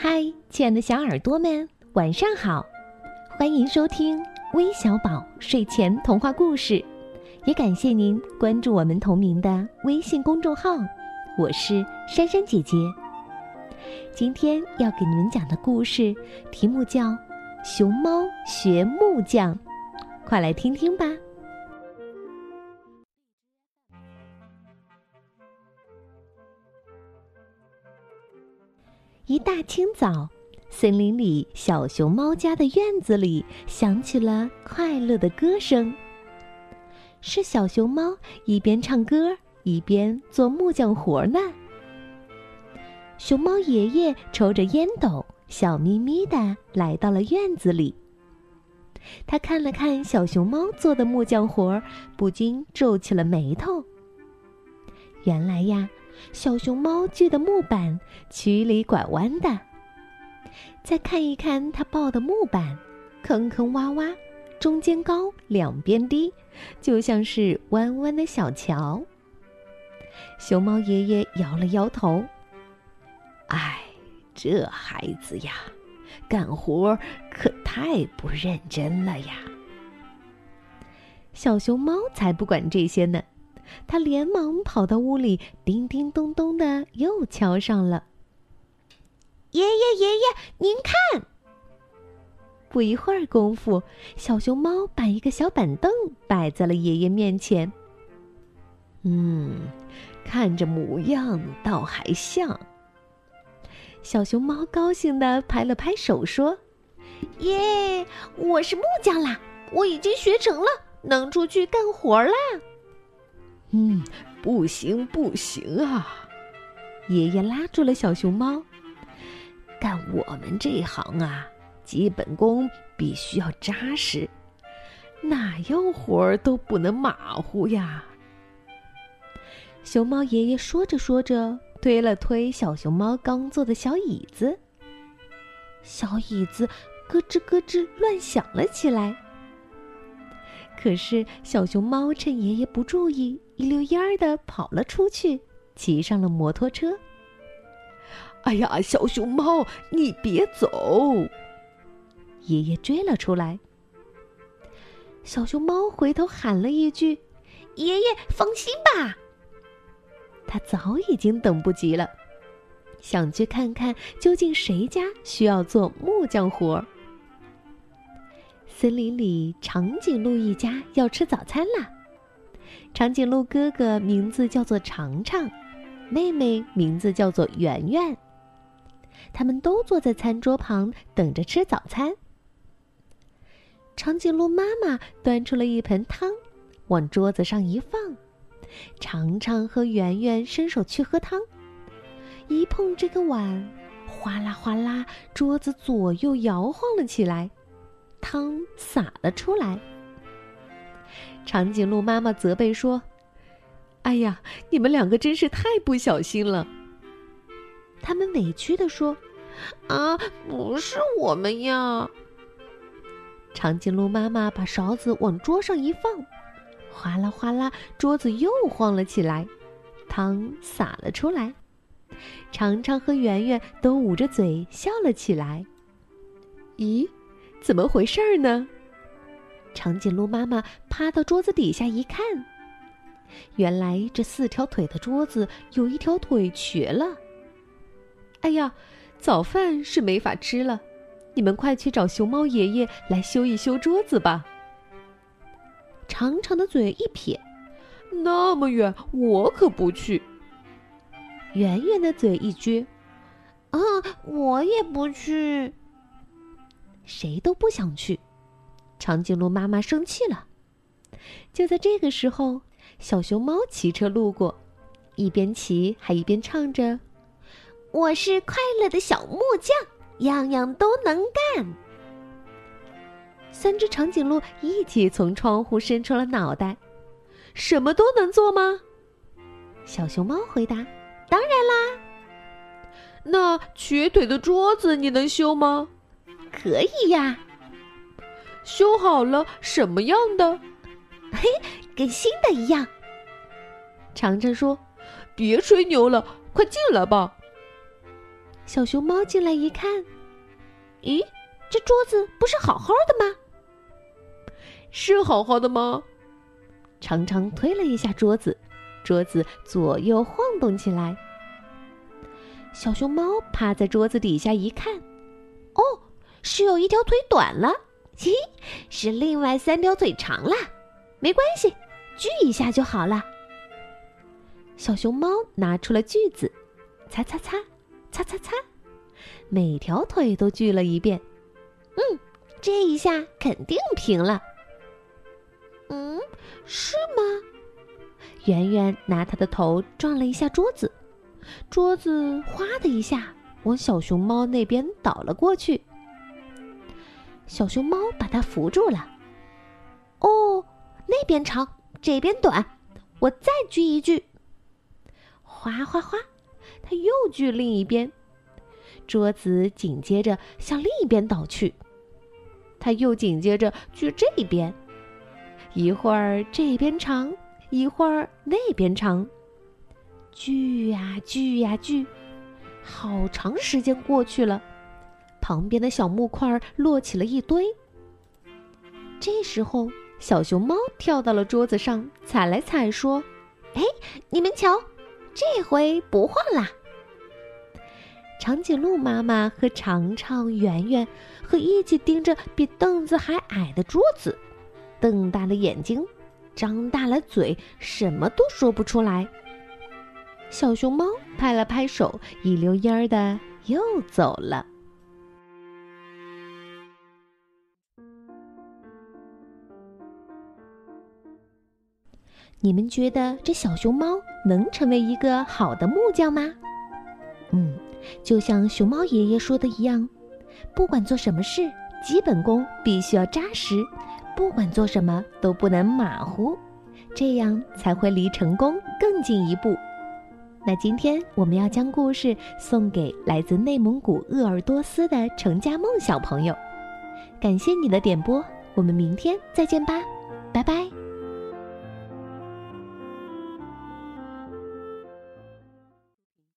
嗨，亲爱的小耳朵们，晚上好！欢迎收听微小宝睡前童话故事，也感谢您关注我们同名的微信公众号。我是珊珊姐姐。今天要给你们讲的故事题目叫《熊猫学木匠》，快来听听吧。一大清早，森林里小熊猫家的院子里响起了快乐的歌声。是小熊猫一边唱歌一边做木匠活呢。熊猫爷爷抽着烟斗，笑眯眯的来到了院子里。他看了看小熊猫做的木匠活，不禁皱起了眉头。原来呀。小熊猫锯的木板曲里拐弯的，再看一看它抱的木板，坑坑洼洼，中间高，两边低，就像是弯弯的小桥。熊猫爷爷摇了摇头：“哎，这孩子呀，干活可太不认真了呀。”小熊猫才不管这些呢。他连忙跑到屋里，叮叮咚咚的又敲上了。爷爷，爷爷，您看！不一会儿功夫，小熊猫把一个小板凳摆在了爷爷面前。嗯，看着模样倒还像。小熊猫高兴的拍了拍手，说：“耶，我是木匠啦！我已经学成了，能出去干活啦！”嗯，不行不行啊！爷爷拉住了小熊猫。干我们这行啊，基本功必须要扎实，哪样活儿都不能马虎呀。熊猫爷爷说着说着，推了推小熊猫刚坐的小椅子，小椅子咯吱咯吱乱响了起来。可是小熊猫趁爷爷不注意。一溜烟儿的跑了出去，骑上了摩托车。哎呀，小熊猫，你别走！爷爷追了出来。小熊猫回头喊了一句：“爷爷，放心吧。”他早已经等不及了，想去看看究竟谁家需要做木匠活儿。森林里，长颈鹿一家要吃早餐啦。长颈鹿哥哥名字叫做长长，妹妹名字叫做圆圆。他们都坐在餐桌旁等着吃早餐。长颈鹿妈妈端出了一盆汤，往桌子上一放。长长和圆圆伸手去喝汤，一碰这个碗，哗啦哗啦，桌子左右摇晃了起来，汤洒了出来。长颈鹿妈妈责备说：“哎呀，你们两个真是太不小心了。”他们委屈的说：“啊，不是我们呀。”长颈鹿妈妈把勺子往桌上一放，哗啦哗啦，桌子又晃了起来，汤洒了出来。长长和圆圆都捂着嘴笑了起来。咦，怎么回事儿呢？长颈鹿妈妈趴到桌子底下一看，原来这四条腿的桌子有一条腿瘸了。哎呀，早饭是没法吃了，你们快去找熊猫爷爷来修一修桌子吧。长长的嘴一撇，那么远我可不去。圆圆的嘴一撅，啊，我也不去。谁都不想去。长颈鹿妈妈生气了。就在这个时候，小熊猫骑车路过，一边骑还一边唱着：“我是快乐的小木匠，样样都能干。”三只长颈鹿一起从窗户伸出了脑袋：“什么都能做吗？”小熊猫回答：“当然啦。”那瘸腿的桌子你能修吗？可以呀。修好了什么样的？嘿，跟新的一样。长长说：“别吹牛了，快进来吧。”小熊猫进来一看，咦，这桌子不是好好的吗？是好好的吗？长长推了一下桌子，桌子左右晃动起来。小熊猫趴在桌子底下一看，哦，是有一条腿短了，嘿，是另外三条腿长了。没关系，锯一下就好了。小熊猫拿出了锯子，擦擦擦，擦擦擦，每条腿都锯了一遍。嗯，这一下肯定平了。嗯，是吗？圆圆拿他的头撞了一下桌子，桌子哗的一下往小熊猫那边倒了过去。小熊猫把它扶住了。哦，那边长，这边短，我再锯一锯。哗哗哗，它又锯另一边，桌子紧接着向另一边倒去。它又紧接着锯这边，一会儿这边长，一会儿那边长，锯呀锯呀锯，好长时间过去了，旁边的小木块落起了一堆。这时候，小熊猫跳到了桌子上，踩来踩，说：“哎，你们瞧。”这回不晃啦！长颈鹿妈妈和长长、圆圆和一起盯着比凳子还矮的桌子，瞪大了眼睛，张大了嘴，什么都说不出来。小熊猫拍了拍手，一溜烟儿的又走了。你们觉得这小熊猫能成为一个好的木匠吗？嗯，就像熊猫爷爷说的一样，不管做什么事，基本功必须要扎实，不管做什么都不能马虎，这样才会离成功更进一步。那今天我们要将故事送给来自内蒙古鄂尔多斯的程家梦小朋友，感谢你的点播，我们明天再见吧，拜拜。